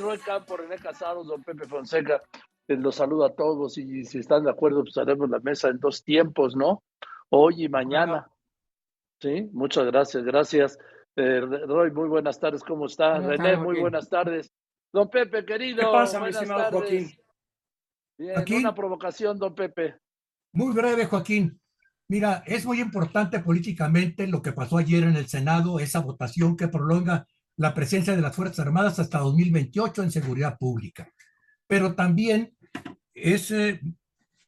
Roy Campo, René Casado, don Pepe Fonseca, los saludo a todos y si están de acuerdo, pues haremos la mesa en dos tiempos, ¿no? Hoy y mañana. Sí, muchas gracias, gracias. Eh, Roy, muy buenas tardes, ¿cómo está? René, muy buenas tardes. Don Pepe, querido. ¿Qué pasa, mi estimado Joaquín? Bien, una provocación, don Pepe. Muy breve, Joaquín. Mira, es muy importante políticamente lo que pasó ayer en el Senado, esa votación que prolonga la presencia de las Fuerzas Armadas hasta 2028 en seguridad pública. Pero también es, eh,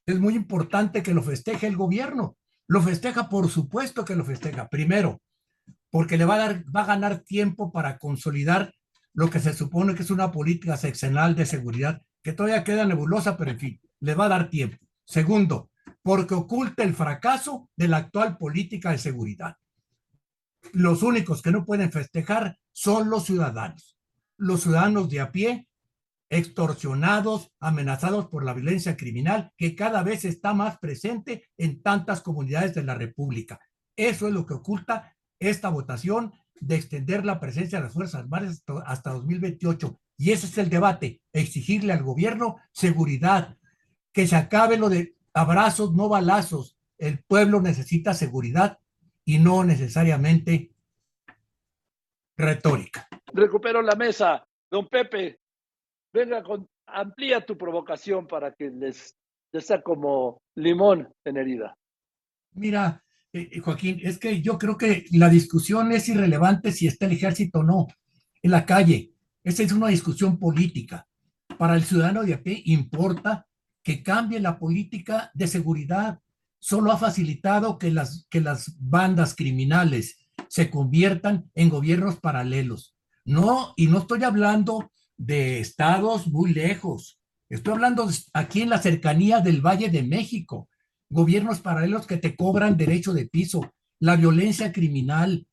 es muy importante que lo festeje el gobierno. Lo festeja, por supuesto que lo festeja. Primero, porque le va a, dar, va a ganar tiempo para consolidar lo que se supone que es una política seccional de seguridad, que todavía queda nebulosa, pero en fin, le va a dar tiempo. Segundo, porque oculta el fracaso de la actual política de seguridad. Los únicos que no pueden festejar son los ciudadanos, los ciudadanos de a pie, extorsionados, amenazados por la violencia criminal que cada vez está más presente en tantas comunidades de la República. Eso es lo que oculta esta votación de extender la presencia de las Fuerzas Armadas hasta 2028. Y ese es el debate, exigirle al gobierno seguridad, que se acabe lo de abrazos, no balazos. El pueblo necesita seguridad y no necesariamente retórica. Recupero la mesa. Don Pepe, venga, con, amplía tu provocación para que les, les sea como limón en herida. Mira, eh, eh, Joaquín, es que yo creo que la discusión es irrelevante si está el ejército o no en la calle. Esa es una discusión política. Para el ciudadano de a pie importa que cambie la política de seguridad. Solo ha facilitado que las, que las bandas criminales se conviertan en gobiernos paralelos. No, y no estoy hablando de estados muy lejos. Estoy hablando aquí en la cercanía del Valle de México. Gobiernos paralelos que te cobran derecho de piso, la violencia criminal.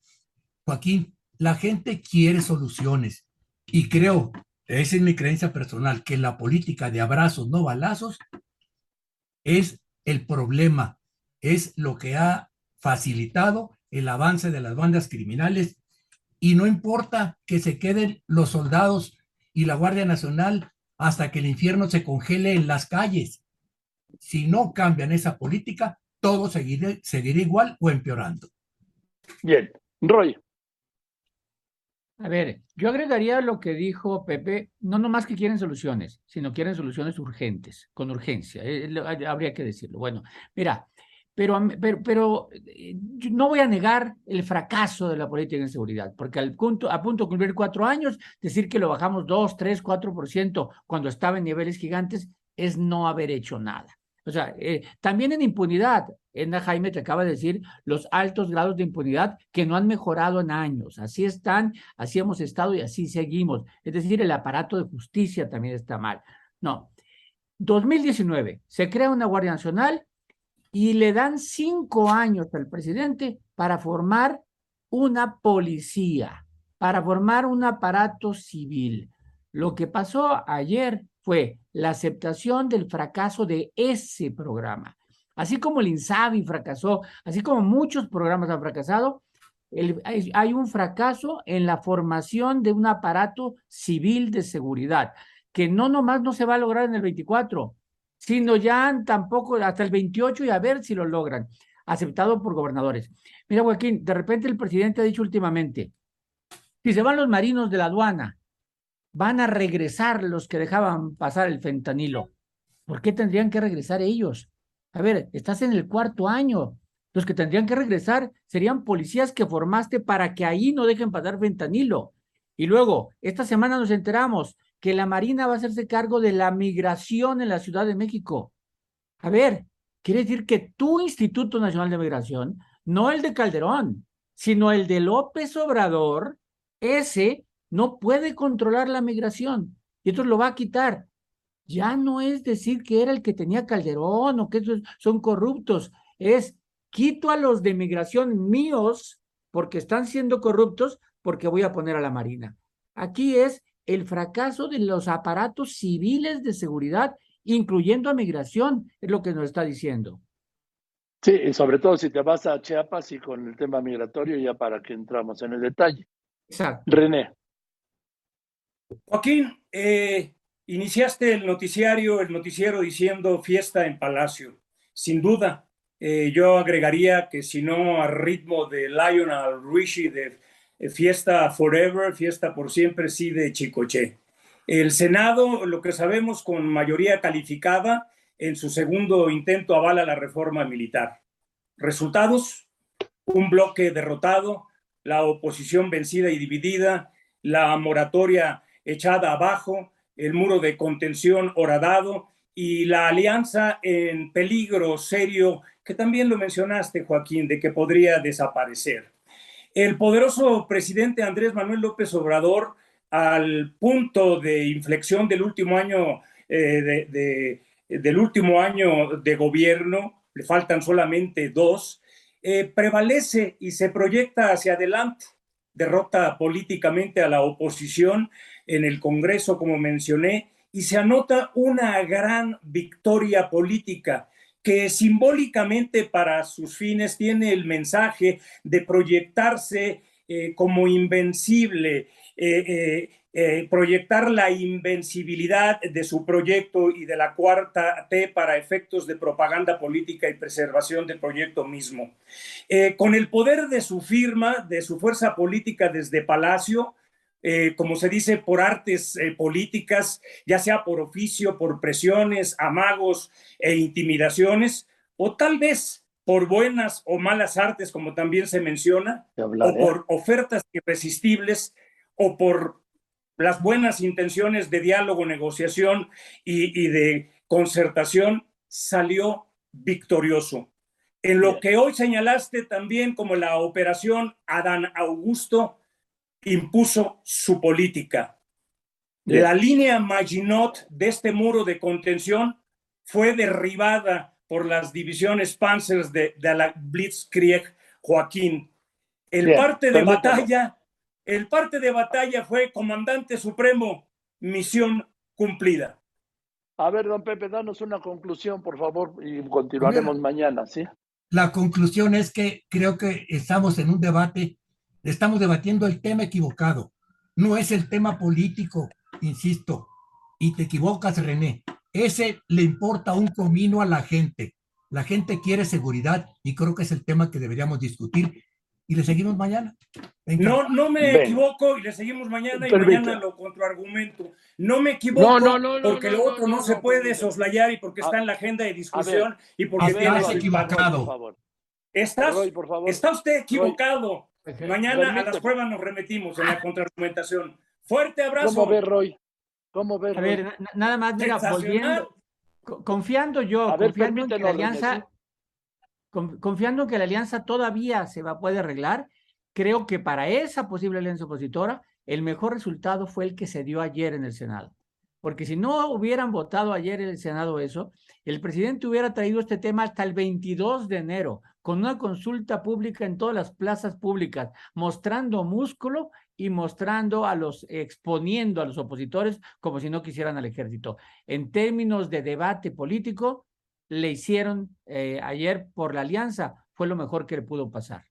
Joaquín, la gente quiere soluciones y creo, esa es mi creencia personal, que la política de abrazos, no balazos, es el problema, es lo que ha facilitado el avance de las bandas criminales y no importa que se queden los soldados y la Guardia Nacional hasta que el infierno se congele en las calles. Si no cambian esa política, todo seguirá, seguirá igual o empeorando. Bien, Roy. A ver, yo agregaría lo que dijo Pepe, no nomás que quieren soluciones, sino quieren soluciones urgentes, con urgencia, eh, habría que decirlo. Bueno, mira, pero, pero, eh, no voy a negar el fracaso de la política de seguridad, porque al punto, a punto de cumplir cuatro años, decir que lo bajamos dos, tres, cuatro por ciento cuando estaba en niveles gigantes es no haber hecho nada. O sea, eh, también en impunidad, Enda Jaime te acaba de decir los altos grados de impunidad que no han mejorado en años. Así están, así hemos estado y así seguimos. Es decir, el aparato de justicia también está mal. No. 2019, se crea una Guardia Nacional y le dan cinco años al presidente para formar una policía, para formar un aparato civil. Lo que pasó ayer fue la aceptación del fracaso de ese programa. Así como el INSABI fracasó, así como muchos programas han fracasado, hay un fracaso en la formación de un aparato civil de seguridad, que no nomás no se va a lograr en el 24, sino ya tampoco hasta el 28 y a ver si lo logran, aceptado por gobernadores. Mira, Joaquín, de repente el presidente ha dicho últimamente, si se van los marinos de la aduana, van a regresar los que dejaban pasar el fentanilo. ¿Por qué tendrían que regresar ellos? A ver, estás en el cuarto año. Los que tendrían que regresar serían policías que formaste para que ahí no dejen pasar fentanilo. Y luego, esta semana nos enteramos que la Marina va a hacerse cargo de la migración en la Ciudad de México. A ver, quiere decir que tu Instituto Nacional de Migración, no el de Calderón, sino el de López Obrador, ese no puede controlar la migración y entonces lo va a quitar. Ya no es decir que era el que tenía Calderón o que son corruptos, es quito a los de migración míos porque están siendo corruptos porque voy a poner a la Marina. Aquí es el fracaso de los aparatos civiles de seguridad, incluyendo a migración, es lo que nos está diciendo. Sí, y sobre todo si te vas a Chiapas y con el tema migratorio, ya para que entramos en el detalle. Exacto. René. Joaquín, eh, iniciaste el noticiario, el noticiero diciendo fiesta en Palacio. Sin duda, eh, yo agregaría que si no a ritmo de Lionel Richie de fiesta forever, fiesta por siempre, sí de Chicoche. El Senado, lo que sabemos con mayoría calificada, en su segundo intento avala la reforma militar. Resultados, un bloque derrotado, la oposición vencida y dividida, la moratoria echada abajo, el muro de contención horadado y la alianza en peligro serio, que también lo mencionaste, Joaquín, de que podría desaparecer. El poderoso presidente Andrés Manuel López Obrador, al punto de inflexión del último año, eh, del último año de gobierno, le faltan solamente dos, eh, prevalece y se proyecta hacia adelante, derrota políticamente a la oposición en el Congreso, como mencioné, y se anota una gran victoria política que simbólicamente para sus fines tiene el mensaje de proyectarse eh, como invencible, eh, eh, proyectar la invencibilidad de su proyecto y de la cuarta T para efectos de propaganda política y preservación del proyecto mismo. con el poder de su firma, de su fuerza política desde Palacio, eh, como se dice, por artes eh, políticas, ya sea por oficio, por presiones, amagos e intimidaciones, o tal vez por buenas o malas artes, como también se menciona, o por ofertas irresistibles, o por las buenas intenciones de diálogo, negociación y, de concertación, salió victorioso. En lo que hoy señalaste también como la operación Adán Augusto, impuso su política. La línea Maginot de este muro de contención fue derribada por las divisiones Panzers de, la Blitzkrieg Joaquín. El parte de batalla, el parte de batalla fue comandante supremo, misión cumplida. A ver, don Pepe, danos una conclusión, por favor, y continuaremos mañana, ¿sí? La conclusión es que creo que estamos en un debate Estamos debatiendo el tema equivocado. No es el tema político, insisto. Y te equivocas, René. Ese le importa un comino a la gente. La gente quiere seguridad y creo que es el tema que deberíamos discutir. Y le seguimos mañana. No, no me equivoco y le seguimos mañana y mañana lo contraargumento. No me equivoco porque lo otro no, se puede soslayar y porque está en la agenda de discusión y porque tiene equivocado. ¿Estás, está usted equivocado. Mañana a las pruebas nos remitimos en la contraargumentación. Fuerte abrazo. ¿Cómo ve, Roy? ¿Cómo A ver, nada más, mira, volviendo, confiando yo, confiando en que la alianza, confiando que la alianza todavía se va, puede arreglar, creo que para esa posible alianza opositora, el mejor resultado fue el que se dio ayer en el Senado. Porque si no hubieran votado ayer en el Senado eso, el presidente hubiera traído este tema hasta el 22 de enero, con una consulta pública en todas las plazas públicas, mostrando músculo y mostrando a los, exponiendo a los opositores como si no quisieran al ejército. En términos de debate político, le hicieron eh, ayer por la alianza, fue lo mejor que le pudo pasar.